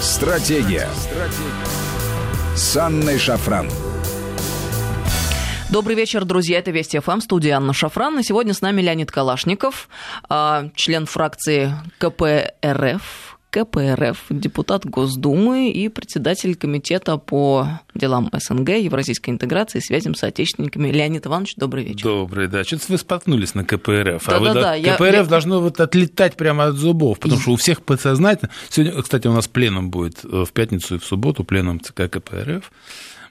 Стратегия. Стратегия. С Анной Шафран. Добрый вечер, друзья. Это Вести ФМ, студия Анна Шафран. И сегодня с нами Леонид Калашников, а, член фракции КПРФ, КПРФ, депутат Госдумы и председатель комитета по делам СНГ, евразийской интеграции и связям с отечественниками. Леонид Иванович, добрый вечер. Добрый, да. Что-то вы споткнулись на КПРФ. Да, а да, вы, да. КПРФ я, должно вот отлетать прямо от зубов, потому что у всех подсознательно... Сегодня, кстати, у нас пленум будет э, в пятницу и в субботу, пленум ЦК КПРФ.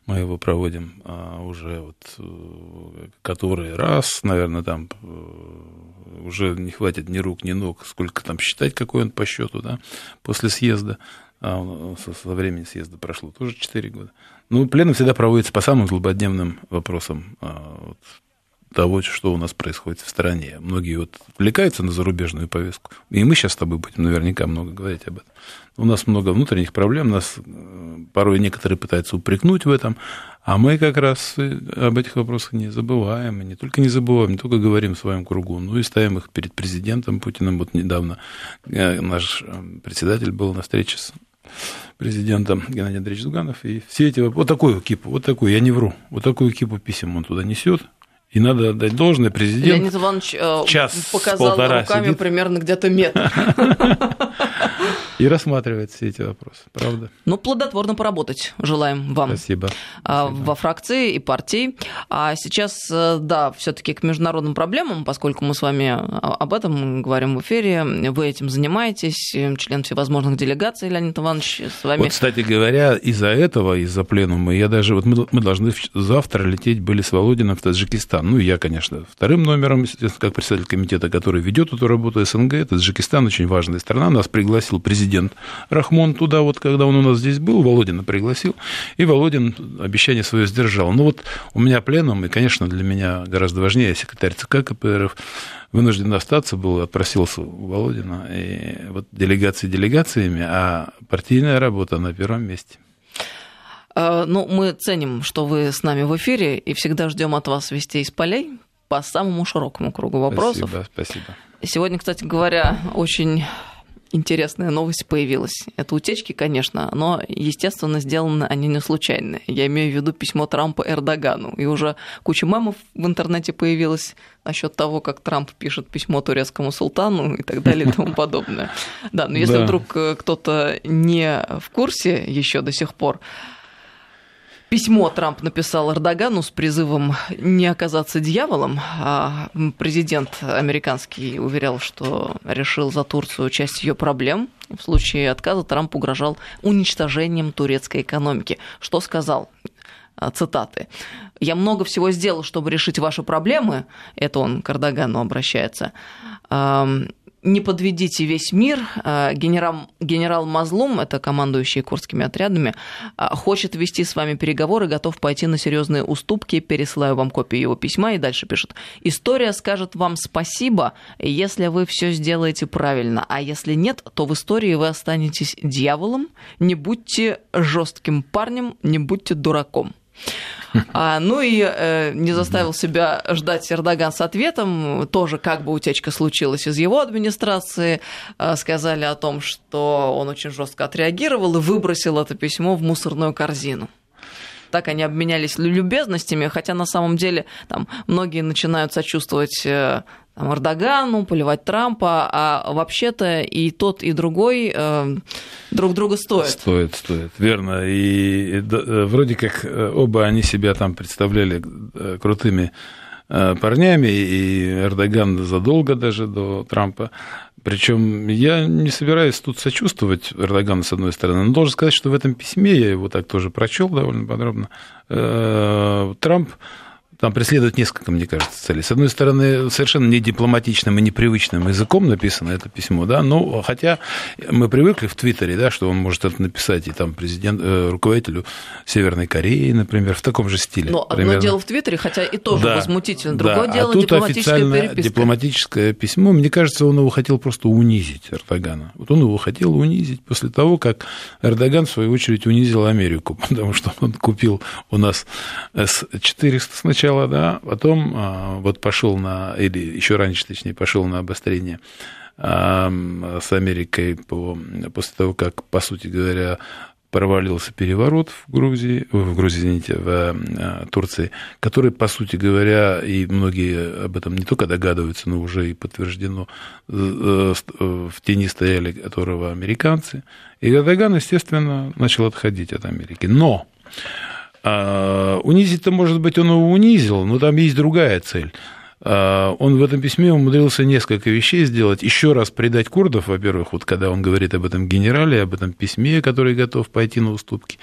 Мы его проводим а, уже вот э, который раз, наверное, там э, уже не хватит ни рук, ни ног, сколько там считать, какой он по счету, да, после съезда, а со, со времени съезда прошло тоже 4 года. Ну, пленум всегда проводится по самым злободневным вопросам а, вот, того, что у нас происходит в стране. Многие вот отвлекаются на зарубежную повестку, и мы сейчас с тобой будем наверняка много говорить об этом. У нас много внутренних проблем, нас э, порой некоторые пытаются упрекнуть в этом, а мы как раз об этих вопросах не забываем, и не только не забываем, не только говорим в своем кругу, но и ставим их перед президентом Путиным. Вот недавно э, наш э, председатель был на встрече с президентом Геннадий Андреевич Зуганов, и все эти, вот такую кипу, вот такую, я не вру, вот такую кипу писем он туда несет, и надо отдать должное, президент Леонид Иванович час, показал руками сидит. примерно где-то метр. И рассматривает все эти вопросы, правда? Ну, плодотворно поработать желаем вам. Спасибо. Спасибо. Во фракции и партии. А сейчас, э, да, все таки к международным проблемам, поскольку мы с вами об этом говорим в эфире, вы этим занимаетесь, член всевозможных делегаций, Леонид Иванович, с вами... Вот, кстати говоря, из-за этого, из-за пленума, я даже... Вот мы, мы должны завтра лететь были с Володином в Таджикистан. Ну, я, конечно, вторым номером, как председатель комитета, который ведет эту работу СНГ. Таджикистан очень важная страна. Нас пригласил президент президент Рахмон туда, вот когда он у нас здесь был, Володина пригласил, и Володин обещание свое сдержал. Ну вот у меня пленум, и, конечно, для меня гораздо важнее секретарь ЦК КПРФ, вынужден остаться был, отпросился у Володина, и вот делегации делегациями, а партийная работа на первом месте. Ну, мы ценим, что вы с нами в эфире, и всегда ждем от вас вестей из полей по самому широкому кругу вопросов. Спасибо, спасибо. Сегодня, кстати говоря, очень интересная новость появилась. Это утечки, конечно, но, естественно, сделаны они не случайно. Я имею в виду письмо Трампа Эрдогану. И уже куча мемов в интернете появилась насчет того, как Трамп пишет письмо турецкому султану и так далее и тому подобное. Да, но если вдруг э, кто-то не в курсе еще до сих пор, Письмо Трамп написал Эрдогану с призывом не оказаться дьяволом. А президент американский уверял, что решил за Турцию часть ее проблем. В случае отказа Трамп угрожал уничтожением турецкой экономики. Что сказал? А, Цитаты. «Я много всего сделал, чтобы решить ваши проблемы». Это он к Эрдогану обращается. Не подведите весь мир. А, Генерал, генерал Мазлум, это командующий курдскими отрядами, а, хочет вести с вами переговоры, готов пойти на серьезные уступки. Пересылаю вам копию его письма и дальше пишет. История скажет вам спасибо, если вы все сделаете правильно, а если нет, то в истории вы останетесь дьяволом. Не будьте жестким парнем, не будьте дураком. А, ну и э, не заставил себя ждать Эрдоган с ответом. Тоже как бы утечка случилась из его администрации. Э, сказали о том, что он очень жестко отреагировал и выбросил это письмо в мусорную корзину. Так они обменялись любезностями, хотя на самом деле там многие начинают сочувствовать э, там, Эрдогану, поливать Трампа, а вообще-то и тот, и другой э, друг друга стоят. Стоит, стоит, верно. И, и, да, э, вроде как э, оба они себя там представляли э, крутыми э, парнями, и Эрдоган задолго даже до Трампа. Причем я не собираюсь тут сочувствовать Эрдогану, с одной стороны, но должен сказать, что в этом письме, я его так тоже прочел довольно подробно, э, Трамп там преследует несколько, мне кажется, целей. С одной стороны, совершенно не дипломатичным и непривычным языком написано это письмо, да, но хотя мы привыкли в Твиттере, да, что он может это написать и там президент, э, руководителю Северной Кореи, например, в таком же стиле. Но одно примерно. дело в Твиттере, хотя и тоже Да, возмутительно. да. Другое дело а тут дипломатическая переписка. дипломатическое письмо. Мне кажется, он его хотел просто унизить, Эрдогана. Вот он его хотел унизить после того, как Эрдоган, в свою очередь, унизил Америку, потому что он купил у нас С-400 сначала, да, потом а, вот пошел на, или еще раньше, точнее, пошел на обострение с Америкой по, после того, как, по сути говоря, провалился переворот в Грузии, в Грузии, извините, в э, Турции, который, по сути говоря, и многие об этом не только догадываются, но уже и подтверждено, э, э, в тени стояли которого американцы. И Эрдоган, естественно, начал отходить от Америки. Но унизить-то, может быть, он его унизил, но там есть другая цель – а, он в этом письме умудрился несколько вещей сделать. Еще раз предать курдов, во-первых, вот когда он говорит об этом генерале, об этом письме, который готов пойти на уступки.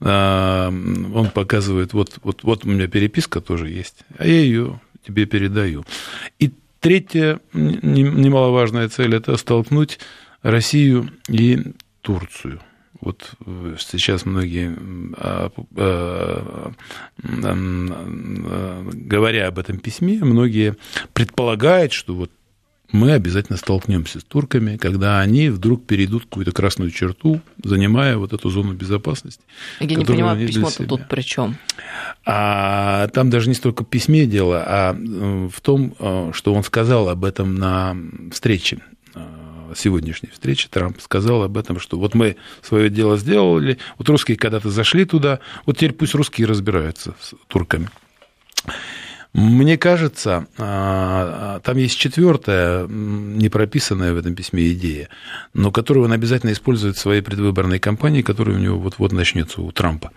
А, он показывает, вот, вот, вот у меня переписка тоже есть, а я ее тебе передаю. И третья немаловажная цель – это столкнуть Россию и Турцию. Вот э, сейчас многие, а, а, а, говоря об этом письме, многие предполагают, что вот мы обязательно столкнемся с турками, когда они вдруг перейдут какую-то красную черту, занимая вот эту зону безопасности. Я не понимаю, письмо-то тут при чем? А там даже не столько письме дело, а э, в том, э, что он сказал об этом на встрече сегодняшней встречи Трамп сказал об этом, что вот мы свое дело сделали, вот русские когда-то зашли туда, вот теперь пусть русские разбираются с турками. Мне кажется, а, там есть четвертая, не прописанная в этом письме идея, но которую он обязательно использует в своей предвыборной кампании, которая у него вот-вот начнется у Трампа.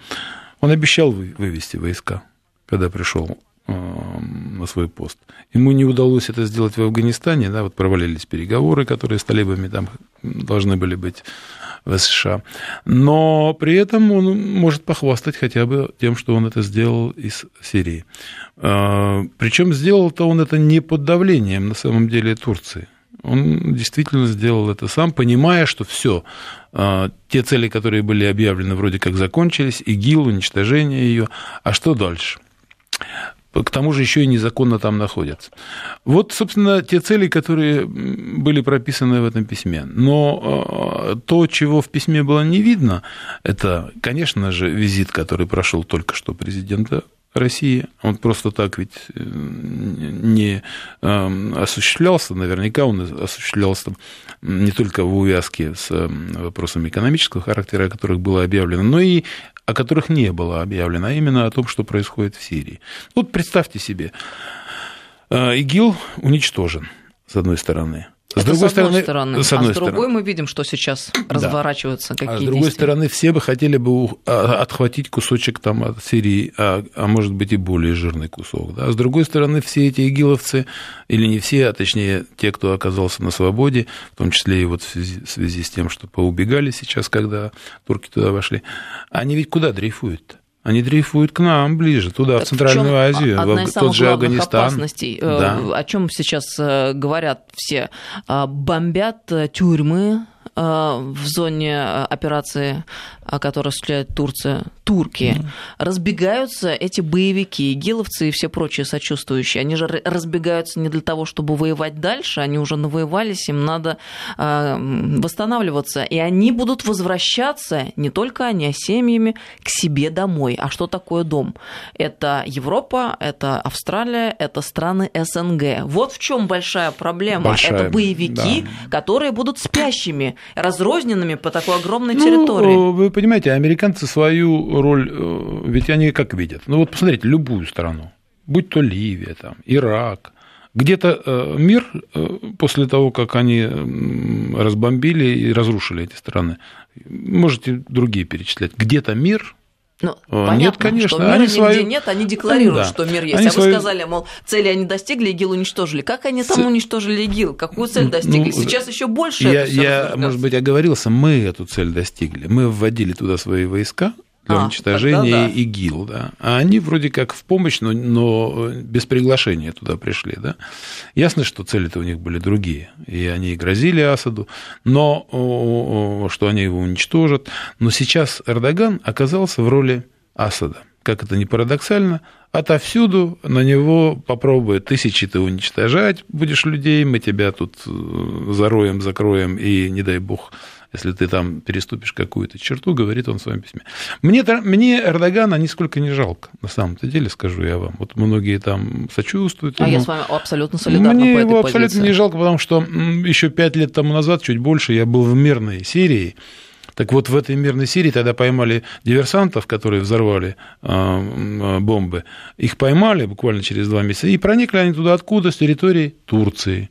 Он обещал вывести войска, когда пришел на свой пост. Ему не удалось это сделать в Афганистане, да, вот провалились переговоры, которые с талибами там должны были быть в США. Но при этом он может похвастать хотя бы тем, что он это сделал из Сирии. А, Причем сделал-то он это не под давлением, на самом деле, Турции. Он действительно сделал это сам, понимая, что все, а, те цели, которые были объявлены, вроде как закончились, ИГИЛ, уничтожение ее, а что дальше? К тому же еще и незаконно там находятся. Вот, собственно, те цели, которые были прописаны в этом письме. Но э, то, чего в письме было не видно, это, конечно же, визит, который прошел только что президента России. Он просто так ведь э, не э, осуществлялся, наверняка он осуществлялся не только в увязке с вопросами экономического характера, о которых было объявлено, но и о которых не было объявлено, а именно о том, что происходит в Сирии. Вот представьте себе, э, ИГИЛ уничтожен, с одной стороны. С Это другой с одной стороны. С одной а с другой стороны. мы видим, что сейчас да. разворачиваются какие А с другой действия. стороны, все бы хотели бы а, отхватить кусочек там от Сирии, а, а может быть и более жирный кусок. Да? А с другой стороны, все эти игиловцы, или не все, а точнее те, кто оказался на свободе, в том числе и вот в связи, в связи с тем, что поубегали сейчас, когда турки туда вошли, они ведь куда дрейфуют-то? Они дрейфуют к нам ближе, туда, так в Центральную в Азию, одна в из тот же Афганистан. опасностей, э, да. о чем сейчас э, говорят все, а, бомбят э, тюрьмы в зоне операции, которую осуществляет Турция, турки, mm разбегаются эти боевики, игиловцы и все прочие сочувствующие. Они же разбегаются не для того, чтобы воевать дальше, они уже навоевались, им надо э, восстанавливаться. И они будут возвращаться, не только они, а семьями, к себе домой. А что такое дом? Это Европа, это Австралия, это страны СНГ. Вот в чем большая проблема. Большая, это боевики, да. которые будут спящими, разрозненными по такой огромной ну, территории. Вы понимаете, американцы свою роль, э, ведь они как видят? Ну вот посмотрите, любую страну, будь то Ливия, там, Ирак, где-то э, мир э, после того, как они разбомбили и разрушили эти страны, можете другие перечислять, где-то мир ну, понятно, нет, конечно. Что мира они нигде свою... нет, они декларируют, да. что мир есть. Они а свою... вы сказали, мол, цели они достигли, ИГИЛ уничтожили. Как они там Ц... уничтожили ИГИЛ? Какую цель достигли? Ну, Сейчас еще больше. Я, я может быть, оговорился, мы эту цель достигли. Мы вводили туда свои войска, для а, уничтожения да. ИГИЛ, да. А они вроде как в помощь, но, но без приглашения туда пришли, да. Ясно, что цели-то у них были другие, и они грозили Асаду, но что они его уничтожат. Но сейчас Эрдоган оказался в роли Асада. Как это ни парадоксально, отовсюду на него попробуют тысячи ты уничтожать будешь людей, мы тебя тут э, зароем, закроем и, не дай бог, если ты там переступишь какую-то черту, говорит он в своем письме. Мне, мне Эрдогана нисколько не жалко, на самом-то деле, скажу я вам. Вот многие там сочувствуют. А ему. я с вами абсолютно солидарна Мне по этой его позиции. абсолютно не жалко, потому что еще пять лет тому назад, чуть больше, я был в мирной Сирии, так вот, в этой мирной Сирии тогда поймали диверсантов, которые взорвали э, бомбы. Их поймали буквально через два месяца, и проникли они туда откуда? С территории Турции.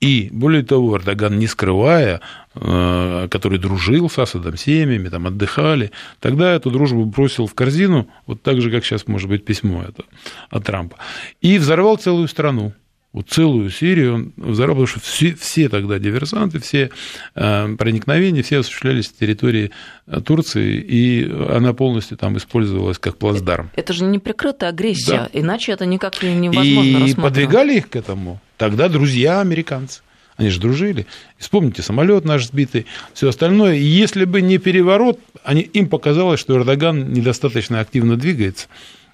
И, более того, Эрдоган, не скрывая, который дружил с Асадом, семьями, там отдыхали, тогда эту дружбу бросил в корзину, вот так же, как сейчас, может быть, письмо это от Трампа, и взорвал целую страну вот целую Сирию он взорвал, потому что все, все тогда диверсанты, все э, проникновения, все осуществлялись с территории э, Турции, и она полностью там использовалась как плацдарм. Это же не прикрытая агрессия, да. иначе это никак невозможно И рассматривать. подвигали их к этому тогда друзья американцы. Они же дружили. И вспомните, самолет наш сбитый, все остальное. И если бы не переворот, они, им показалось, что Эрдоган недостаточно активно двигается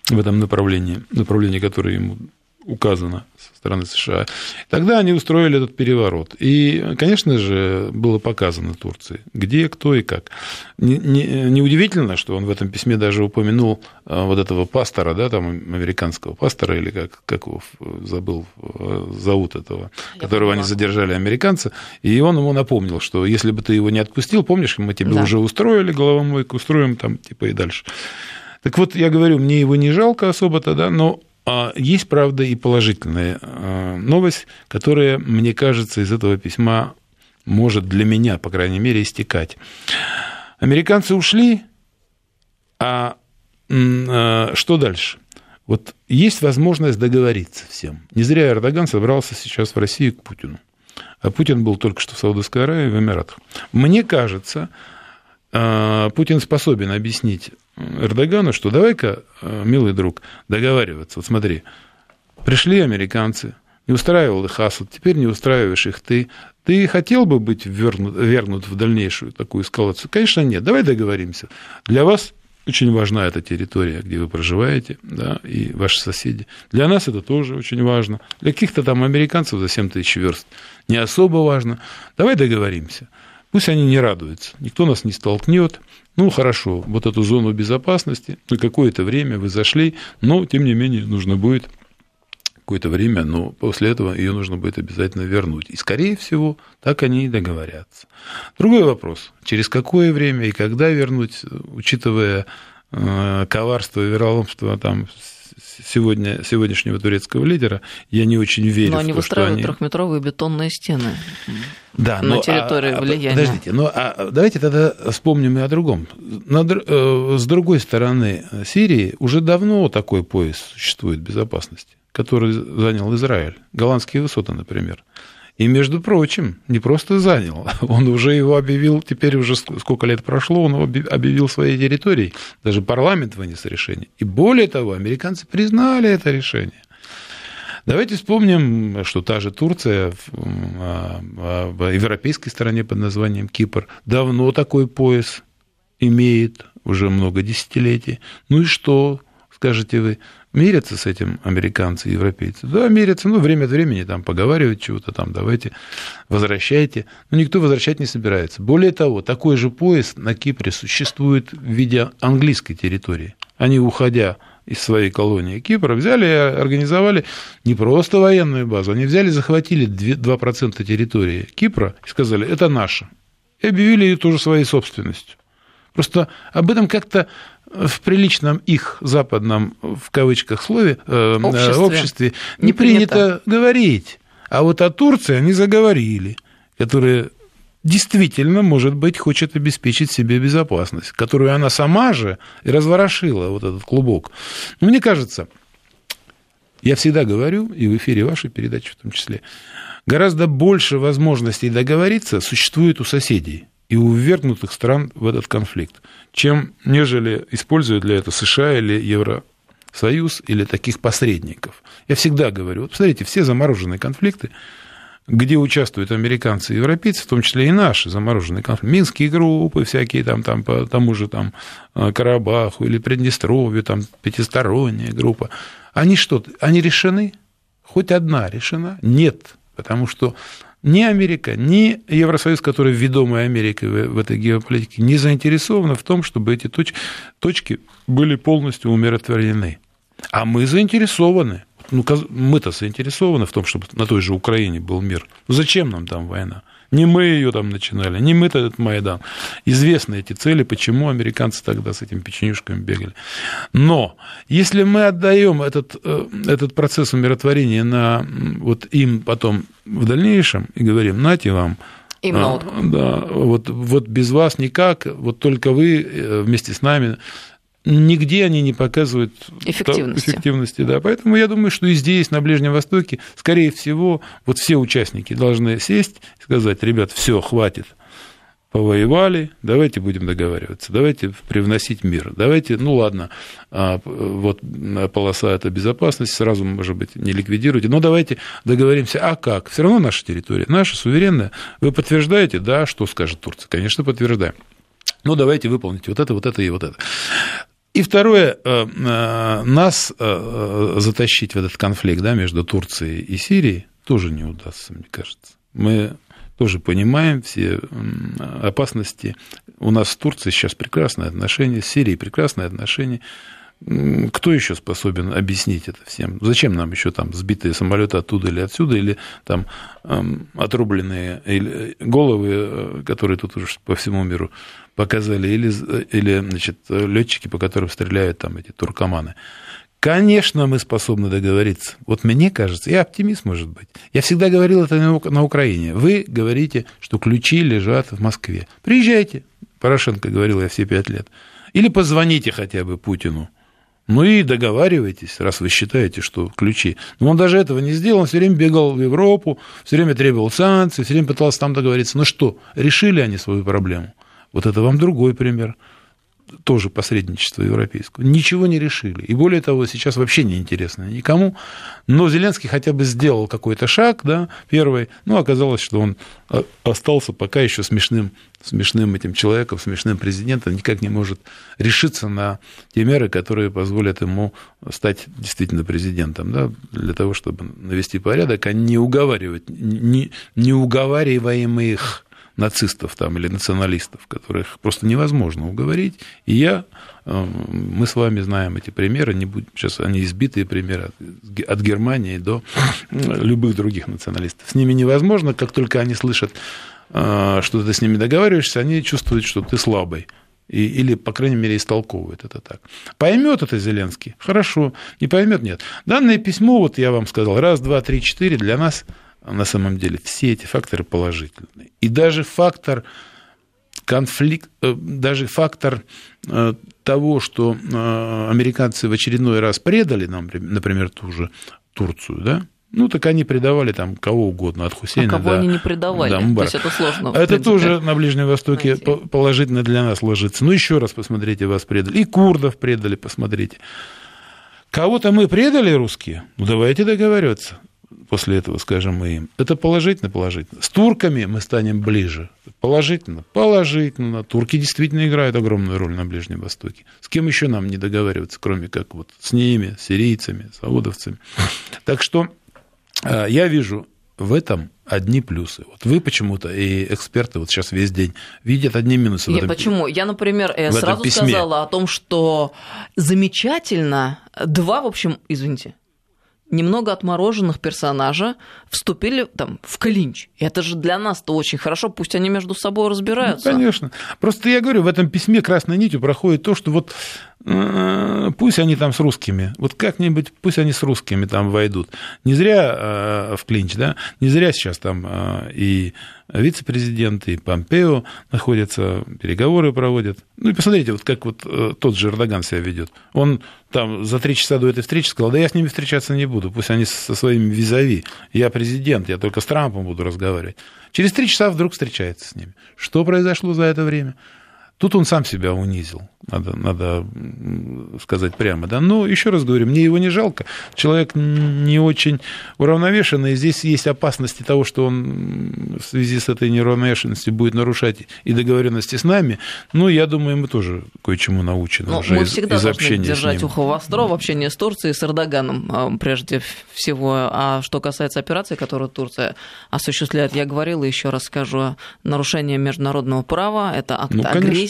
в этом направлении, направлении, которое ему указано со стороны США. Тогда они устроили этот переворот. И, конечно же, было показано Турции, где, кто и как. Неудивительно, не, не что он в этом письме даже упомянул а, вот этого пастора, да, там, американского пастора, или как, как его забыл, зовут этого, Я которого они задержали американцы, и он ему напомнил, что если бы ты его не отпустил, помнишь, мы тебе да. уже устроили головомойку, устроим там, типа, и дальше. Так вот, я говорю, мне его не жалко особо тогда, но есть, правда, и положительная а, новость, которая, мне кажется, из этого письма может для меня, по крайней мере, истекать. Американцы ушли, а, а что дальше? Вот есть возможность договориться всем. Не зря Эрдоган собрался сейчас в Россию к Путину. А Путин был только что в Саудовской Аравии, в Эмиратах. Мне кажется, Путин способен объяснить Эрдогану, что давай-ка, э, милый друг, договариваться. Вот смотри, пришли американцы, не устраивал их Асад, теперь не устраиваешь их ты. Ты хотел бы быть вернут, вернут в дальнейшую такую эскалацию? Конечно, нет. Давай договоримся. Для вас очень важна эта территория, где вы проживаете, да, и ваши соседи. Для нас это тоже очень важно. Для каких-то там американцев за 7 тысяч верст не особо важно. Давай договоримся. Пусть они не радуются. Никто нас не столкнет. Ну, хорошо, вот эту зону безопасности на какое-то время вы зашли, но, тем не менее, нужно будет какое-то время, но после этого ее нужно будет обязательно вернуть. И, скорее всего, так они и договорятся. Другой вопрос, через какое время и когда вернуть, учитывая э, коварство и вероломство там сегодня, сегодняшнего турецкого лидера, я не очень верю но в они то, выстраивают что они... трехметровые бетонные стены да, на но, территории а, влияния. Подождите, но а, давайте тогда вспомним и о другом. На, э, с другой стороны Сирии уже давно такой пояс существует безопасности, который занял Израиль. Голландские высоты, например. И, между прочим, не просто занял, он уже его объявил, теперь уже сколько лет прошло, он объявил своей территорией. Даже парламент вынес решение. И более того, американцы признали это решение. Давайте вспомним, что та же Турция а, а, в европейской стране под названием Кипр давно такой пояс имеет, уже много десятилетий. Ну и что, скажете вы, Мирятся с этим американцы и европейцы? Да, мирятся, ну, время от времени там поговаривают чего-то там, давайте, возвращайте. Но никто возвращать не собирается. Более того, такой же пояс на Кипре существует в виде английской территории. Они, уходя из своей колонии Кипра, взяли и организовали не просто военную базу, они взяли захватили 2% территории Кипра и сказали, это наше. И объявили ее тоже своей собственностью. Просто об этом как-то в приличном их западном, в кавычках, слове, э, обществе, обществе не, не принято. принято говорить. А вот о Турции они заговорили, которая действительно, может быть, хочет обеспечить себе безопасность, которую она сама же и разворошила, вот этот клубок. Но мне кажется, я всегда говорю, и в эфире вашей передачи в том числе, гораздо больше возможностей договориться существует у соседей и у ввергнутых стран в этот конфликт, чем нежели используют для этого США или Евросоюз или таких посредников. Я всегда говорю, вот посмотрите, все замороженные конфликты, где участвуют американцы и европейцы, в том числе и наши замороженные конфликты, минские группы всякие там, там по тому же там э, Карабаху или Приднестровью, там пятисторонняя группа, они что, они решены? Хоть одна решена? Нет, потому что ни Америка, ни Евросоюз, который ведомый Америкой в, этой геополитике, не заинтересованы в том, чтобы эти точ, точки были полностью умиротворены. А мы заинтересованы. Ну, мы-то заинтересованы в том, чтобы на той же Украине был мир. Ну, зачем нам там война? Не мы ее там начинали, не мы-то этот Майдан. Известны эти цели, почему американцы тогда с этими печенюшками бегали. Но если мы отдаем этот, э, этот процесс умиротворения на вот им потом в дальнейшем и говорим, нате вам, им а, Да, вот, вот без вас никак, вот только вы э, вместе с нами нигде они не показывают эффективности. эффективности да. Поэтому я думаю, что и здесь, на Ближнем Востоке, скорее всего, вот все участники должны сесть и сказать, ребят, все, хватит, повоевали, давайте будем договариваться, давайте привносить мир, давайте, ну ладно, а, вот полоса это безопасность, сразу, может быть, не ликвидируйте, но давайте договоримся, а как? Все равно наша территория, наша суверенная. Вы подтверждаете, да, что скажет Турция? Конечно, подтверждаем. Ну, давайте выполните вот это, вот это и вот это. И второе, э, э, нас э, затащить в этот конфликт да, между Турцией и Сирией тоже не удастся, мне кажется. Мы тоже понимаем все опасности. У нас с Турцией сейчас прекрасные отношения, с Сирией прекрасные отношения. Кто еще способен объяснить это всем? Зачем нам еще там сбитые самолеты оттуда или отсюда, или там эм, отрубленные или головы, которые тут уже по всему миру показали, или, или значит, летчики, по которым стреляют там эти туркоманы. Конечно, мы способны договориться. Вот мне кажется, я оптимист, может быть. Я всегда говорил это на Украине. Вы говорите, что ключи лежат в Москве. Приезжайте, Порошенко говорил я все пять лет. Или позвоните хотя бы Путину. Ну и договаривайтесь, раз вы считаете, что ключи. Но он даже этого не сделал, он все время бегал в Европу, все время требовал санкций, все время пытался там договориться. Ну что, решили они свою проблему? Вот это вам другой пример тоже посредничество европейского. Ничего не решили. И более того, сейчас вообще не интересно никому. Но Зеленский хотя бы сделал какой-то шаг, да, первый. Но оказалось, что он а, остался пока еще смешным, смешным этим человеком, смешным президентом, никак не может решиться на те меры, которые позволят ему стать действительно президентом, да, для того, чтобы навести порядок, а не уговаривать, не, не уговариваемых нацистов там, или националистов, которых просто невозможно уговорить. И я, э, мы с вами знаем эти примеры, не будем, сейчас они избитые примеры от Германии до любых других националистов. С ними невозможно, как только они слышат, э, что ты с ними договариваешься, они чувствуют, что ты слабый. И, или, по крайней мере, истолковывает это так. Поймет это Зеленский? Хорошо. Не поймет? Нет. Данное письмо, вот я вам сказал, раз, два, три, четыре, для нас на самом деле все эти факторы положительные. И даже фактор конфликт, э, даже фактор э, того, что э, американцы в очередной раз предали нам, например, ту же Турцию, да, ну, так они предавали там кого угодно, от Хусейна а кого до... они не предавали? Да, То есть это сложно. Это принципе, тоже на Ближнем Востоке найти. положительно для нас ложится. Ну, еще раз посмотрите, вас предали. И курдов предали, посмотрите. Кого-то мы предали, русские? Ну, давайте договариваться после этого скажем мы им. Это положительно, положительно. С турками мы станем ближе. Положительно, положительно. Турки действительно играют огромную роль на Ближнем Востоке. С кем еще нам не договариваться, кроме как вот с ними, сирийцами, саудовцами. Так что а, я вижу в этом одни плюсы. Вот вы почему-то и эксперты вот сейчас весь день видят одни минусы. Нет, почему? Я, например, я сразу письме. сказала о том, что замечательно два, в общем, извините, немного отмороженных персонажа вступили там в клинч. Это же для нас-то очень хорошо, пусть они между собой разбираются. Ну, конечно. Просто я говорю, в этом письме красной нитью проходит то, что вот э, пусть они там с русскими, вот как-нибудь пусть они с русскими там войдут. Не зря э, в клинч, да, не зря сейчас там э, и вице-президент, и Помпео находятся, переговоры проводят. Ну и посмотрите, вот как вот э, тот же Эрдоган себя ведет. Он там за три часа до этой встречи сказал, да я с ними встречаться не буду, пусть они со своими визави. Я президент, я только с Трампом буду разговаривать. Через три часа вдруг встречается с ними. Что произошло за это время? Тут он сам себя унизил, надо, надо сказать прямо. Да? Но еще раз говорю, мне его не жалко. Человек не очень уравновешенный. Здесь есть опасности того, что он в связи с этой неуравновешенностью будет нарушать и договоренности с нами. Ну, я думаю, мы тоже кое-чему научены Но уже мы из, всегда из должны общения держать с ним. ухо востро в общении с Турцией, с Эрдоганом а, прежде всего. А что касается операции, которую Турция осуществляет, я говорила, еще раз скажу, нарушение международного права, это акт Ну, конечно. агрессии,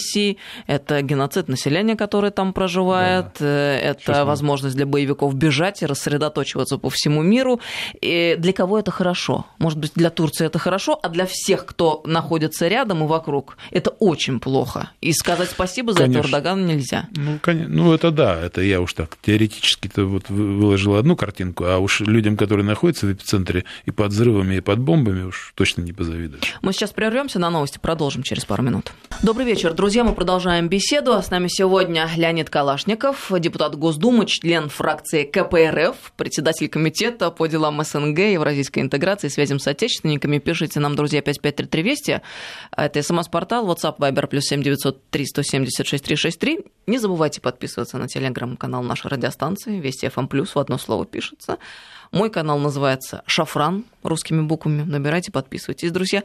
это геноцид населения, которое там проживает, э, это мы- возможность для боевиков бежать и рассредоточиваться по всему миру. И для кого это хорошо? Может быть, для Турции это хорошо, а для всех, кто находится рядом и вокруг, это очень плохо. И сказать спасибо за это Конечно. Эрдогану нельзя. Ну, конечно, ну, это да, это я уж так теоретически-то вот вы- выложил одну картинку, а уж людям, которые находятся в эпицентре и под взрывами, и под бомбами, уж точно не позавидуешь. Мы сейчас прервемся на новости, продолжим через пару минут. Добрый вечер, друзья. Мы продолжаем беседу. А С нами сегодня Леонид Калашников, депутат Госдумы, член фракции КПРФ, председатель комитета по делам СНГ, евразийской интеграции связям с отечественниками. Пишите нам, друзья, 5533 Вести. Это смс-портал, WhatsApp, Viber, плюс 7903 176 363. Не забывайте подписываться на телеграм-канал нашей радиостанции. Вести FM+, в одно слово пишется. Мой канал называется «Шафран» русскими буквами. Набирайте, подписывайтесь, друзья.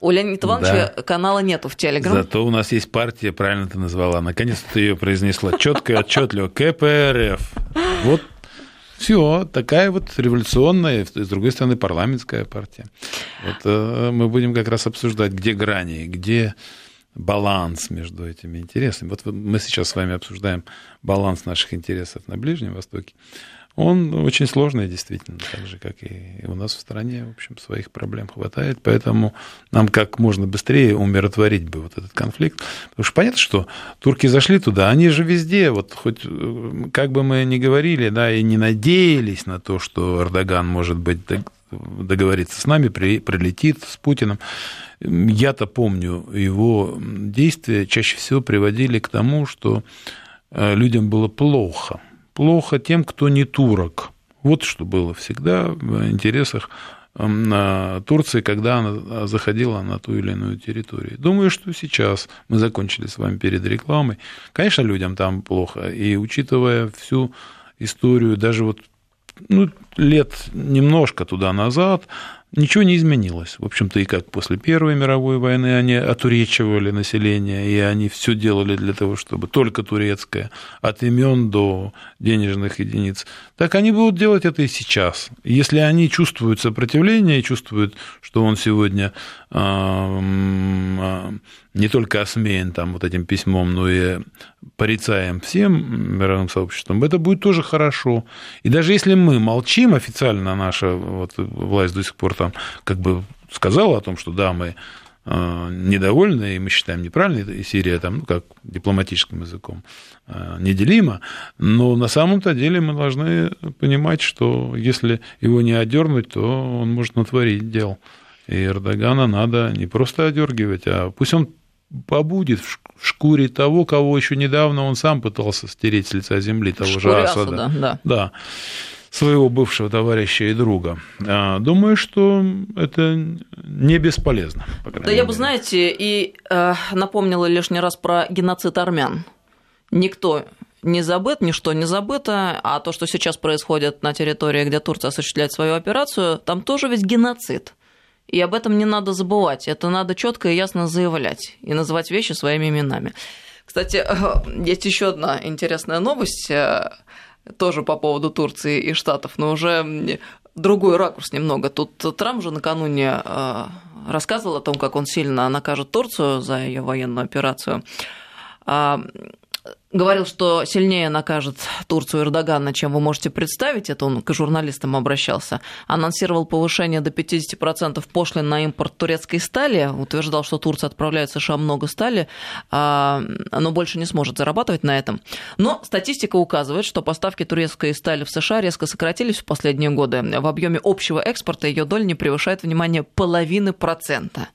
У Леонида Ивановича канала нету в Телеграм. Зато у нас есть партия, правильно ты назвала. Наконец-то ты ее произнесла четко и отчетливо. КПРФ. Вот все, такая вот революционная, с другой стороны, парламентская партия. Вот э, мы будем как раз обсуждать, где грани, где баланс между этими интересами. Вот мы сейчас с вами обсуждаем баланс наших интересов на Ближнем Востоке. Он очень сложный, действительно, так же, как и у нас в стране, в общем, своих проблем хватает, поэтому нам как можно быстрее умиротворить бы вот этот конфликт. Потому что понятно, что турки зашли туда, они же везде, вот хоть э, как бы мы ни говорили, да, и не надеялись на то, что Эрдоган, может быть, дог- договориться с нами, при- прилетит с Путиным. Я-то помню, его действия чаще всего приводили к тому, что э, людям было плохо. Плохо тем, кто не турок. Вот что было всегда в интересах эм, Турции, когда она заходила на ту или иную территорию. Думаю, что сейчас мы закончили с вами перед рекламой. Конечно, людям там плохо. И учитывая всю историю, даже вот ну, лет немножко туда назад, ничего не изменилось. В общем-то, и как после Первой мировой войны они отуречивали население, и они все делали для того, чтобы только турецкое, от имен до денежных единиц, так они будут делать это и сейчас. Если они чувствуют сопротивление и чувствуют, что он сегодня а, не только осмеян там вот этим письмом, но и порицаем всем мировым сообществом, это будет тоже хорошо. И даже если мы молчим, официально наша вот власть до сих пор там как бы сказала о том, что да, мы э, недовольны, и мы считаем неправильно, и Сирия там, ну, как дипломатическим языком, э, неделима, но на самом-то деле мы должны понимать, что если его не одернуть, то он может натворить дел. И Эрдогана надо не просто одергивать, а пусть он побудет в шкуре того, кого еще недавно он сам пытался стереть с лица земли, того же Асада. Асада, да. да своего бывшего товарища и друга. А, Думаю, что это не бесполезно. Да я бы, мере. знаете, и э, напомнила лишний раз про геноцид армян. Никто не забыт, ничто не забыто, а то, что сейчас происходит на территории, где Турция осуществляет свою операцию, там тоже ведь геноцид. И об этом не надо забывать. Это надо четко и ясно заявлять и называть вещи своими именами. Кстати, э, есть еще одна интересная новость, тоже по поводу Турции и Штатов, но уже другой ракурс немного. Тут Трамп же накануне э, рассказывал о том, как он сильно накажет Турцию за ее военную операцию. Говорил, что сильнее накажет Турцию Эрдогана, чем вы можете представить, это он к журналистам обращался, анонсировал повышение до 50% пошлин на импорт турецкой стали, утверждал, что Турция отправляет в США много стали, а, но больше не сможет зарабатывать на этом. Но статистика указывает, что поставки турецкой стали в США резко сократились в последние годы. В объеме общего экспорта ее доля не превышает, внимание, половины процента.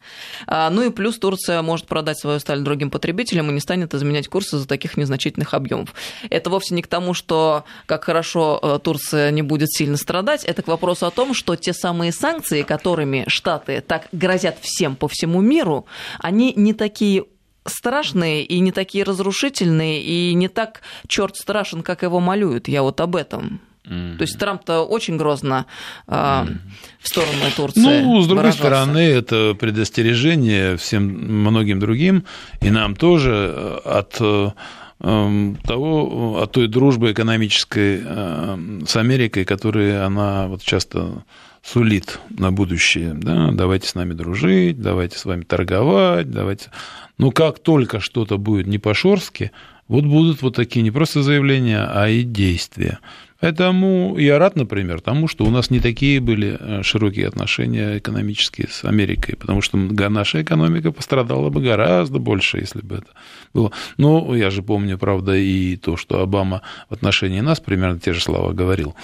А, Ну и плюс Турция может продать свою сталь другим потребителям и не станет изменять курсы за таких незначительных объемов. Это вовсе не к тому, что как хорошо э, Турция не будет сильно страдать, это к вопросу о том, что те самые санкции, которыми Штаты так грозят всем по всему миру, они не такие страшные и не такие разрушительные, и не так черт страшен, как его малюют. Я вот об этом. Mm-hmm. То есть Трамп-то очень грозно э, mm-hmm. в сторону Турции. Ну, с другой выражался. стороны, это предостережение всем многим другим, и нам тоже э, от э, того, от той дружбы экономической э, с Америкой, которую она вот часто сулит на будущее. Да? Давайте с нами дружить, давайте с вами торговать, давайте... Но как только что-то будет не по-шорски, вот будут вот такие не просто заявления, а и действия. Поэтому я рад, например, тому, что у нас не такие были э, широкие отношения экономические с Америкой, потому что наша экономика пострадала бы гораздо больше, если бы это было. Но я же помню, правда, и то, что Обама в отношении нас примерно те же слова говорил.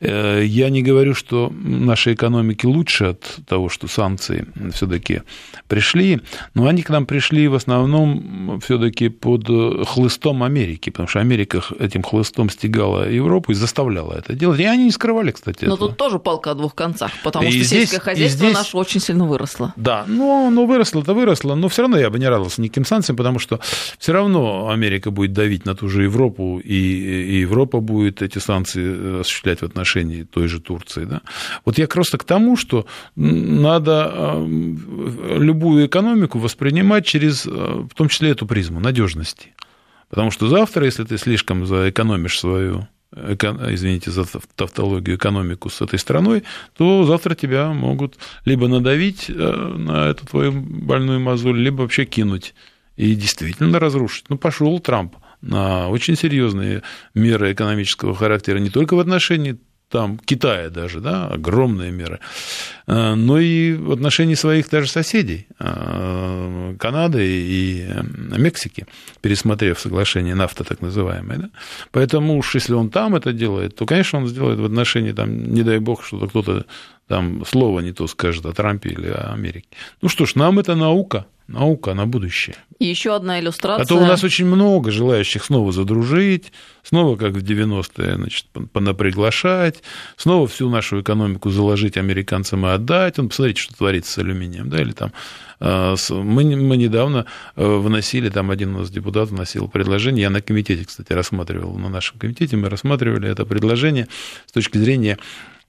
Э, я не говорю, что наши экономики лучше от того, что санкции все-таки пришли, но они к нам пришли в основном все-таки под хлыстом Америки, потому что Америка этим хлыстом стегала Европу и заставляла это делать. И они не скрывали, кстати. Но этого. тут тоже палка о двух концах, потому и что здесь, сельское хозяйство здесь... наше очень сильно выросло. Да, ну, ну выросло-то выросло, но все равно я бы не радовался никаким санкциям, потому что все равно Америка будет давить на ту же Европу, и, и Европа будет эти санкции э, осуществлять в отношении той же Турции. Да? Вот я просто к тому, что надо э, любую экономику воспринимать через, э, в том числе, эту призму надежности. Потому что завтра, если ты слишком заэкономишь свою извините за тавтологию, экономику с этой страной, то завтра тебя могут либо надавить э, на эту твою больную мозоль, либо вообще кинуть и действительно разрушить. Ну, пошел Трамп на очень серьезные меры экономического характера не только в отношении там Китая даже, да, огромные меры, э, но и в отношении своих даже соседей, э, Канады и э, Мексики, пересмотрев соглашение нафта так называемое. Да? Поэтому уж если он там это делает, то, конечно, он сделает в отношении, там, не дай бог, что кто-то там слово не то скажет о Трампе или о Америке. Ну что ж, нам это наука, наука на будущее. И еще одна иллюстрация. А то у нас очень много желающих снова задружить, снова, как в 90-е, значит, понаприглашать, снова всю нашу экономику заложить американцам и отдать. Он, посмотрите, что творится с алюминием, да, или там а, мы, мы недавно э, выносили, там один у нас депутат вносил предложение, я на комитете, кстати, рассматривал, на нашем комитете мы рассматривали это предложение с точки зрения Э,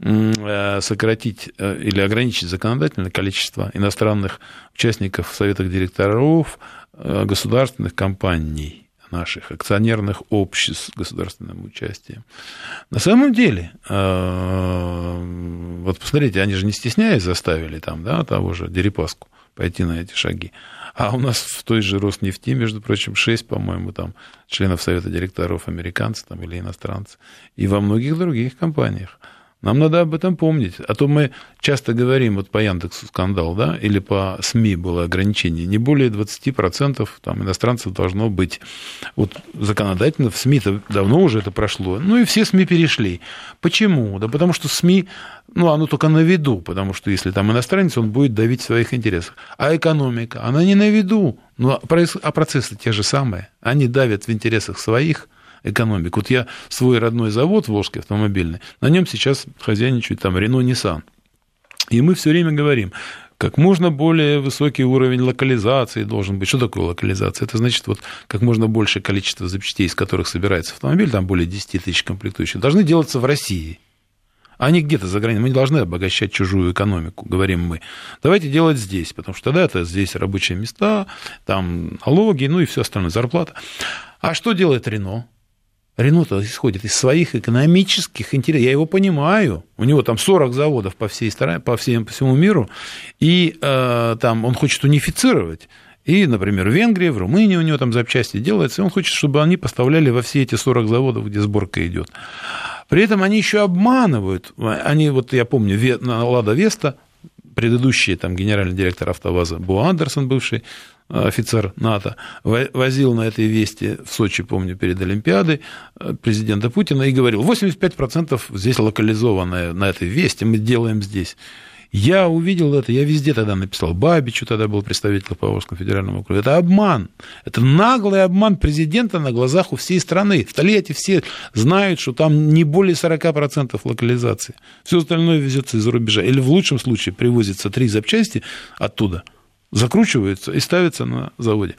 сократить э, или ограничить законодательное количество иностранных участников в советах директоров э, государственных компаний наших акционерных обществ с государственным участием. На самом деле, вот посмотрите, они же не стесняясь заставили там, да, того же Дерипаску пойти на эти шаги. А у нас в той же Роснефти, между прочим, шесть, по-моему, там членов Совета директоров американцы там, или иностранцы. И во многих других компаниях. Нам надо об этом помнить. А то мы часто говорим, вот по Яндексу скандал, да, или по СМИ было ограничение, не более 20% там, иностранцев должно быть. Вот законодательно в СМИ-то давно уже это прошло. Ну и все СМИ перешли. Почему? Да потому что СМИ, ну, оно только на виду, потому что если там иностранец, он будет давить в своих интересах. А экономика, она не на виду. Ну, а процессы те же самые. Они давят в интересах своих – экономик. Вот я свой родной завод Волжский автомобильный, на нем сейчас хозяйничает там Рено Nissan. И мы все время говорим, как можно более высокий уровень локализации должен быть. Что такое локализация? Это значит, вот как можно большее количество запчастей, из которых собирается автомобиль, там более 10 тысяч комплектующих, должны делаться в России. А не где-то за границей. Мы не должны обогащать чужую экономику, говорим мы. Давайте делать здесь, потому что тогда это здесь рабочие места, там налоги, ну и все остальное, зарплата. А что делает Рено? Рено исходит из своих экономических интересов. Я его понимаю. У него там 40 заводов по, всей стране, по, всем, по всему миру, и э, там он хочет унифицировать. И, например, в Венгрии, в Румынии у него там запчасти делаются, и он хочет, чтобы они поставляли во все эти 40 заводов, где сборка идет. При этом они еще обманывают. Они, вот я помню, Лада Веста, предыдущий там генеральный директор АвтоВАЗа Бо Андерсон, бывший, офицер НАТО, возил на этой вести в Сочи, помню, перед Олимпиадой э, президента Путина и говорил, 85% здесь локализованное на этой вести, мы делаем здесь. Я увидел это, я везде тогда написал, Бабичу тогда был представитель по Волжскому федеральному округу. Это обман. Это наглый обман президента на глазах у всей страны. В Тольятти все знают, что там не более 40% локализации. Все остальное везется из-за рубежа. Или в лучшем случае привозится три запчасти оттуда – закручиваются и ставятся на заводе.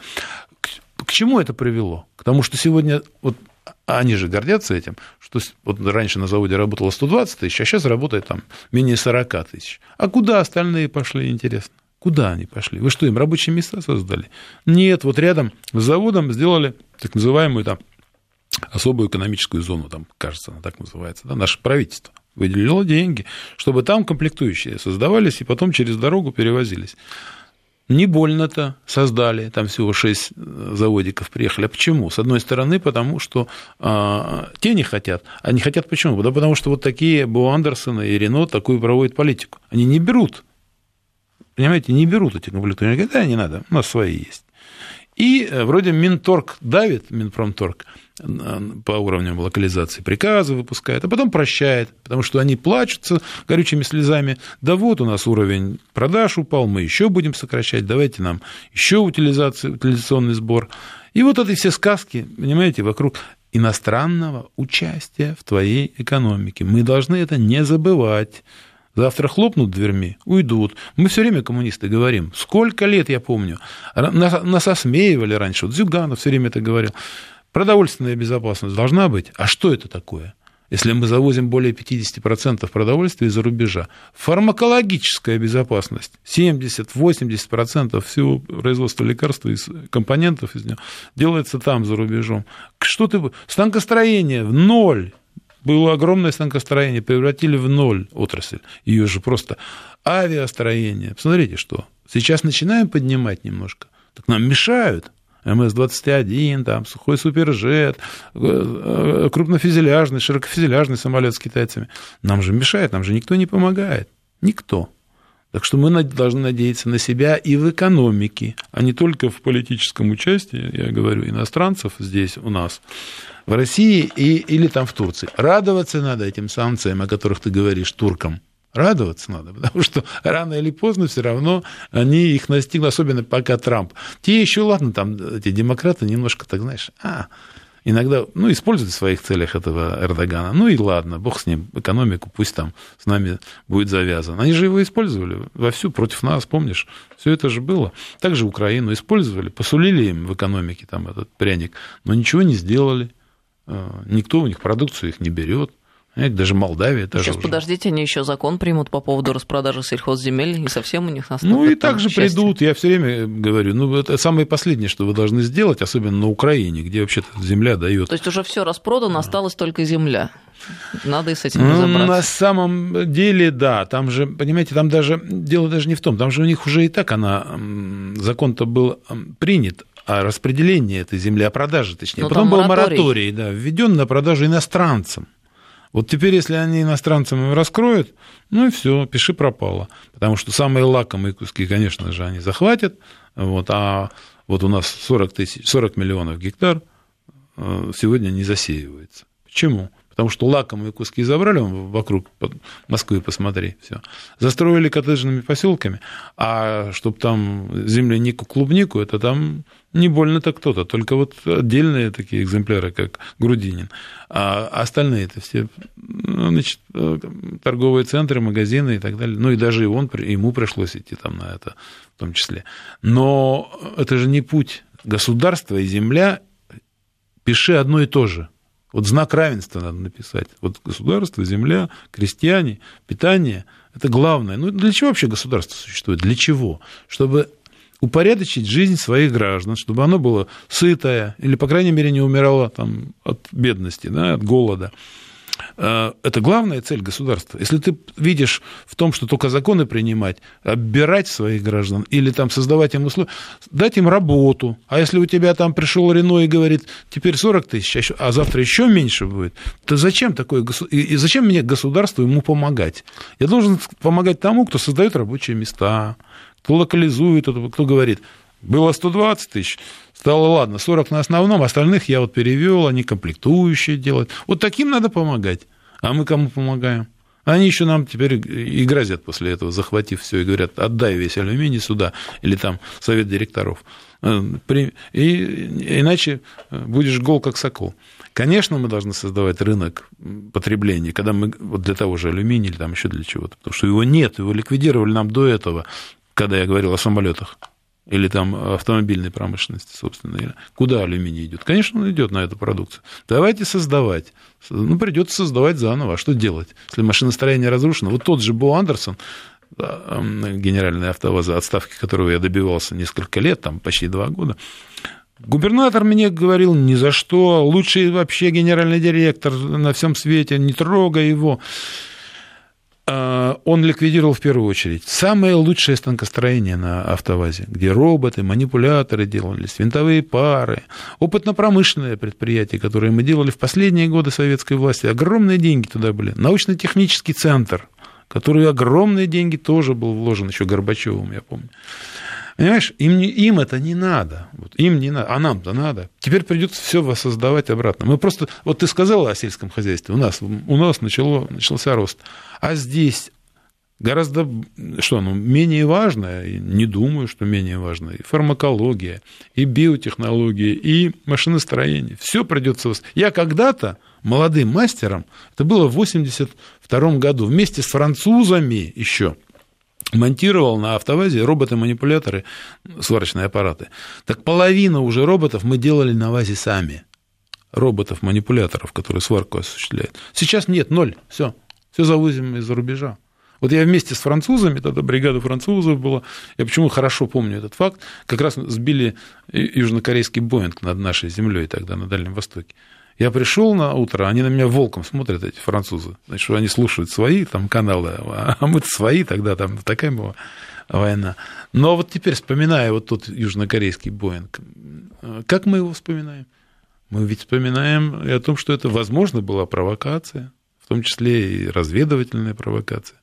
чему это привело? К тому, что сегодня, вот они же гордятся этим, что вот раньше на заводе работало 120 тысяч, а сейчас работает там менее 40 тысяч. А куда остальные пошли, интересно? Куда они пошли? Вы что, им рабочие места создали? Нет, вот рядом с заводом сделали так называемую там особую экономическую зону, там, кажется, она так называется, да, наше правительство выделило деньги, чтобы там комплектующие создавались и потом через дорогу перевозились. Не больно-то создали, там всего шесть э, заводиков приехали. А почему? С одной стороны, потому что а, те не хотят. Они хотят почему? Да потому что вот такие Бо Андерсона и Рено такую проводят политику. Они не берут, понимаете, не берут эти комплектующие. Они говорят, да, не надо, у нас свои есть. И э, вроде Минторг давит, Минпромторг, по уровням локализации приказы выпускает, а потом прощает, потому что они плачутся горючими слезами. Да вот у нас уровень продаж упал, мы еще будем сокращать, давайте нам еще утилизационный сбор. И вот эти все сказки, понимаете, вокруг иностранного участия в твоей экономике. Мы должны это не забывать. Завтра хлопнут дверьми, уйдут. Мы все время, коммунисты, говорим, сколько лет я помню, нас, нас осмеивали раньше, вот Зюганов все время это говорил. Продовольственная безопасность должна быть. А что это такое? Если мы завозим более 50% продовольствия из-за рубежа. Фармакологическая безопасность. 70-80% всего производства лекарств из компонентов из него делается там, за рубежом. Что ты... Станкостроение в ноль. Было огромное станкостроение, превратили в ноль отрасль. Ее же просто авиастроение. Посмотрите, что. Сейчас начинаем поднимать немножко. Так нам мешают. МС-21, там, сухой суперджет, э, э, крупнофюзеляжный, широкофюзеляжный самолет с китайцами. Нам же мешает, нам же никто не помогает. Никто. Так что мы должны надеяться на себя и в экономике, а не только в политическом участии, я говорю, иностранцев здесь у нас, в России и, или там в Турции. Радоваться надо этим санкциям, о которых ты говоришь, туркам – Радоваться надо, потому что рано или поздно все равно они их настигнут, особенно пока Трамп. Те еще, ладно, там эти демократы немножко, так знаешь, а, иногда, ну, используют в своих целях этого Эрдогана. Ну и ладно, бог с ним, экономику пусть там с нами будет завязан. Они же его использовали вовсю против нас, помнишь? Все это же было. Также Украину использовали, посулили им в экономике там этот пряник, но ничего не сделали. А, никто у них продукцию их не берет. Это даже Молдавия. Даже Сейчас уже. подождите, они еще закон примут по поводу распродажи сельхозземель, не совсем у них наступит. Ну и также придут, я все время говорю, ну это самое последнее, что вы должны сделать, особенно на Украине, где вообще-то земля дает. То есть уже все распродано, осталась только земля. Надо и с этим ну, разобраться. На самом деле, да, там же, понимаете, там даже дело даже не в том, там же у них уже и так она, закон-то был принят о распределении этой земли, о продаже, точнее. Ну, Потом был мораторий, мораторий да, введен на продажу иностранцам. Вот теперь, если они иностранцам раскроют, ну и все, пиши пропало. Потому что самые лакомые куски, конечно же, они захватят. Вот, а вот у нас 40, тысяч, 40 миллионов гектар э, сегодня не засеивается. Почему? Потому что лакомые куски забрали, вокруг Москвы посмотри, все. Застроили коттеджными поселками, а чтобы там землянику, клубнику, это там не больно-то кто-то, только вот отдельные такие экземпляры, как Грудинин. А остальные это все ну, значит, торговые центры, магазины и так далее. Ну и даже и он, ему пришлось идти там на это в том числе. Но это же не путь. Государство и земля, пиши одно и то же. Вот знак равенства надо написать. Вот государство, земля, крестьяне, питание – это главное. Ну, для чего вообще государство существует? Для чего? Чтобы упорядочить жизнь своих граждан, чтобы оно было сытое, или, по крайней мере, не умирало там, от бедности, да, от голода. Э, это главная цель государства. Если ты видишь в том, что только законы принимать, оббирать своих граждан или там создавать им условия, дать им работу. А если у тебя там пришел Рено и говорит, теперь 40 тысяч, а, а завтра еще меньше будет, то зачем такое и зачем мне государству ему помогать? Я должен помогать тому, кто создает рабочие места, кто локализует, кто говорит, было 120 тысяч, стало, ладно, 40 на основном, остальных я вот перевел, они комплектующие делают. Вот таким надо помогать. А мы кому помогаем? Они еще нам теперь и грозят после этого, захватив все, и говорят, отдай весь алюминий сюда, или там совет директоров. Э, и, иначе будешь гол, как сокол. Конечно, мы должны создавать рынок потребления, когда мы вот для того же алюминия или там еще для чего-то, потому что его нет, его ликвидировали нам до этого, когда я говорил о самолетах. Или там автомобильной промышленности, собственно. Куда алюминий идет? Конечно, он идет на эту продукцию. Давайте создавать. Ну, придется создавать заново. А что делать, если машиностроение разрушено? Вот тот же Бо Андерсон, генеральный автоваза, отставки которого я добивался несколько лет, там почти два года, Губернатор мне говорил ни за что, лучший вообще генеральный директор на всем свете, не трогай его. А, он ликвидировал в первую очередь самое лучшее станкостроение на автовазе, где роботы, манипуляторы делались, винтовые пары, опытно-промышленное предприятие, которое мы делали в последние годы советской власти. Огромные деньги туда были. Научно-технический центр, который огромные деньги тоже был вложен еще Горбачевым, я помню. Понимаешь, им, не, им это не надо. Вот, им не надо, а нам-то надо. Теперь придется все воссоздавать обратно. Мы просто, вот ты сказала о сельском хозяйстве, у нас, у нас начало, начался рост. А здесь гораздо, что, ну, менее важное, не думаю, что менее важное, и фармакология, и биотехнология, и машиностроение. Все придется... Я когда-то молодым мастером, это было в 82 году, вместе с французами еще, монтировал на автовазе роботы-манипуляторы, сварочные аппараты. Так половину уже роботов мы делали на ВАЗе сами. Роботов-манипуляторов, которые сварку осуществляют. Сейчас нет, ноль, все. Все завозим из-за рубежа. Вот я вместе с французами, тогда бригада французов была, я почему хорошо помню этот факт, как раз сбили южнокорейский Боинг над нашей землей тогда на Дальнем Востоке. Я пришел на утро, они на меня волком смотрят, эти французы. Значит, что они слушают свои там каналы, а мы-то свои, тогда там такая была война. Но вот теперь, вспоминая вот тот южнокорейский Боинг, как мы его вспоминаем? Мы ведь вспоминаем и о том, что это, возможно, была провокация, в том числе и разведывательная провокация.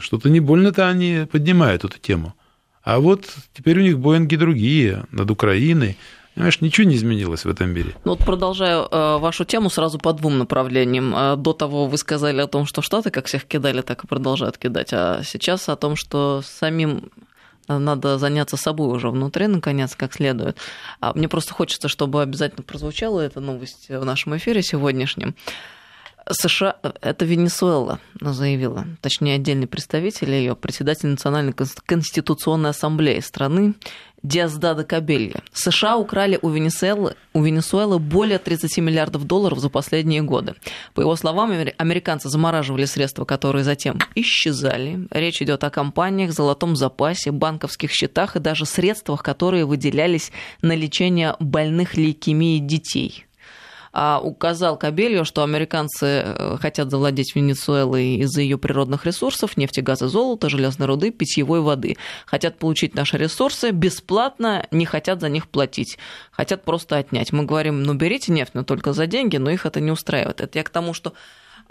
Что-то не больно-то они поднимают эту тему. А вот теперь у них Боинги другие над Украиной, Понимаешь, ничего не изменилось в этом мире. Ну вот продолжаю э, вашу тему сразу по двум направлениям. Э, до того вы сказали о том, что Штаты как всех кидали, так и продолжают кидать, а сейчас о том, что самим надо заняться собой уже внутри, наконец, как следует. А мне просто хочется, чтобы обязательно прозвучала эта новость в нашем эфире сегодняшнем. США, это Венесуэла заявила, точнее отдельный представитель ее, председатель Национальной конституционной ассамблеи страны Диаздада Кабелья. США украли у Венесуэлы, у Венесуэлы более 30 миллиардов долларов за последние годы. По его словам, американцы замораживали средства, которые затем исчезали. Речь идет о компаниях, золотом запасе, банковских счетах и даже средствах, которые выделялись на лечение больных лейкемией детей. А, указал Кабельо, что американцы э, хотят завладеть Венесуэлой из-за ее природных ресурсов, нефти, газа, золота, железной руды, питьевой воды. Хотят получить наши ресурсы бесплатно, не хотят за них платить. Хотят просто отнять. Мы говорим, ну берите нефть, но только за деньги, но их это не устраивает. Это я к тому, что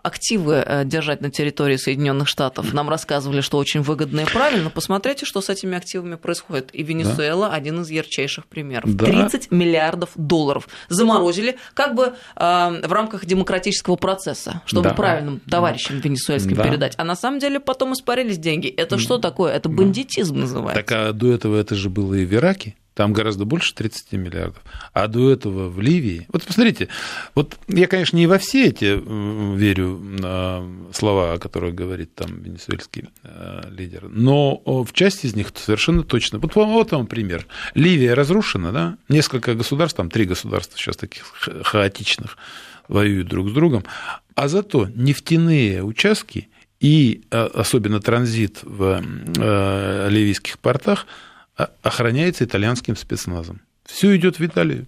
активы э, держать на территории Соединенных Штатов. Нам рассказывали, что очень выгодно и правильно. Посмотрите, что с этими активами происходит. И Венесуэла да. один из ярчайших примеров. Да. 30 миллиардов долларов заморозили как бы э, в рамках демократического процесса, чтобы да. правильным товарищам венесуэльским да. передать. А на самом деле потом испарились деньги. Это что такое? Это бандитизм называется. Так а до этого это же было и в Ираке. Там гораздо больше 30 миллиардов. А до этого в Ливии... Вот посмотрите, вот я, конечно, не во все эти верю слова, о которых говорит там венесуэльский э, лидер, но в части из них совершенно точно. Вот, вот вам пример. Ливия разрушена, да? Несколько государств, там три государства сейчас таких хаотичных, воюют друг с другом, а зато нефтяные участки и э, особенно транзит в ливийских портах – охраняется итальянским спецназом. Все идет в Италию.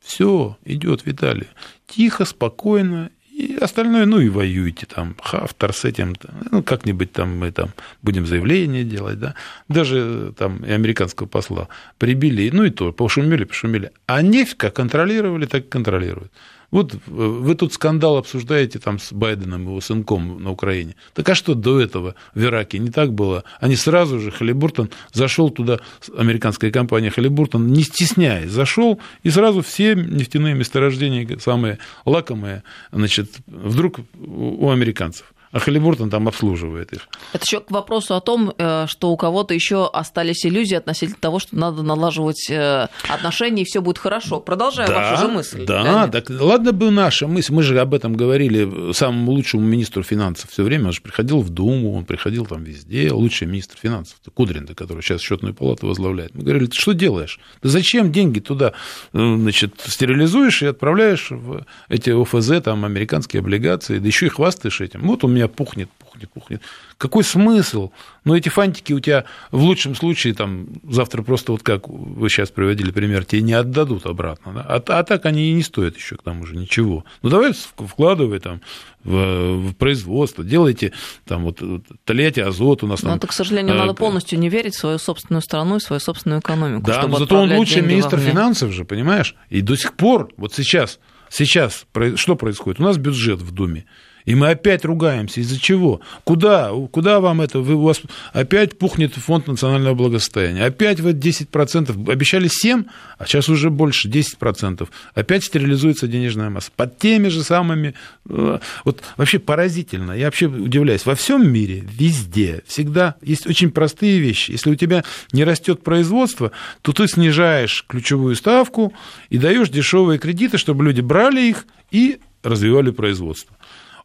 Все идет в Италию. Тихо, спокойно. И остальное, ну и воюйте там, Хафтар с этим, ну как-нибудь там мы там будем заявление делать, да. Даже там и американского посла прибили, ну и то, пошумели, пошумели. А нефть как контролировали, так и контролируют. Вот вы тут скандал обсуждаете там с Байденом, его сынком на Украине. Так а что до этого в Ираке не так было? Они сразу же, Халибуртон зашел туда, американская компания Халибуртон, не стесняясь, зашел, и сразу все нефтяные месторождения, самые лакомые, значит, вдруг у американцев. А Халибуртон там обслуживает их. Это еще к вопросу о том, э, что у кого-то еще остались иллюзии относительно того, что надо налаживать э, отношения, и все будет хорошо. Продолжаю да, вашу же мысль. Да, Леонид. так ладно бы наша мысль. Мы же об этом говорили самому лучшему министру финансов все время. Он же приходил в Думу, он приходил там везде. Лучший министр финансов, Кудрин, который сейчас счетную палату возглавляет. Мы говорили, ты что делаешь? Ты зачем деньги туда э, значит, стерилизуешь и отправляешь в эти ОФЗ, там, американские облигации, да еще и хвастаешь этим. Вот у меня пухнет, пухнет, пухнет. Какой смысл? Ну, эти фантики у тебя в лучшем случае там завтра просто вот как вы сейчас приводили пример, тебе не отдадут обратно. Да? А, а так они и не стоят еще к тому же ничего. Ну, давай вкладывай там в, в производство, делайте там вот Тольятти Азот у нас там. Но это, к сожалению, э, надо полностью не верить в свою собственную страну и свою собственную экономику. Да, но зато он лучший министр финансов же, понимаешь? И до сих пор, вот сейчас, сейчас что происходит? У нас бюджет в Думе. И мы опять ругаемся. Из-за чего? Куда? Куда вам это? Вы, у вас опять пухнет фонд национального благосостояния. Опять вы 10%. Обещали 7, а сейчас уже больше, 10%. Опять стерилизуется денежная масса. Под теми же самыми... Э, вот вообще поразительно. Я вообще удивляюсь. Во всем мире, везде, всегда есть очень простые вещи. Если у тебя не растет производство, то ты снижаешь ключевую ставку и даешь дешевые кредиты, чтобы люди брали их и развивали производство.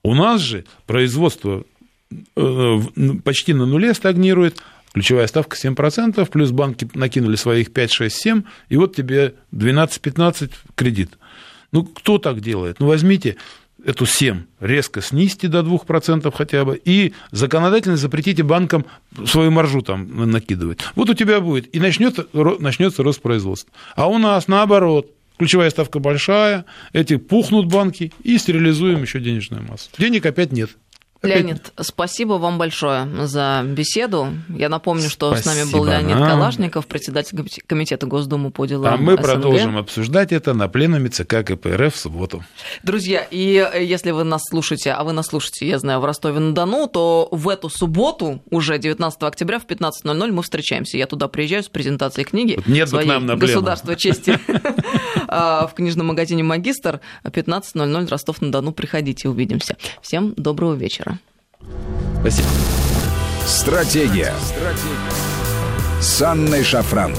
У нас же производство э, почти на нуле стагнирует, ключевая ставка 7%, плюс банки накинули своих 5, 6, 7, и вот тебе 12-15 кредит. Ну, кто так делает? Ну, возьмите эту 7 резко снизьте до 2% хотя бы, и законодательно запретите банкам свою маржу там накидывать. Вот у тебя будет, и начнется, начнется рост производства. А у нас наоборот – ключевая ставка большая, эти пухнут банки и стерилизуем еще денежную массу. Денег опять нет. Леонид, спасибо вам большое за беседу. Я напомню, что спасибо с нами был Леонид нам. Калашников, председатель комитета Госдумы по делам А мы СНГ. продолжим обсуждать это на пленуме ЦК КПРФ в субботу. Друзья, и если вы нас слушаете, а вы нас слушаете, я знаю, в Ростове-на-Дону, то в эту субботу, уже 19 октября в 15.00 мы встречаемся. Я туда приезжаю с презентацией книги вот нет своей нам на «Государство чести» в книжном магазине «Магистр». 15.00 Ростов-на-Дону. Приходите, увидимся. Всем доброго вечера. Спасибо. Стратегия. Стратегия. С Анной Шафран.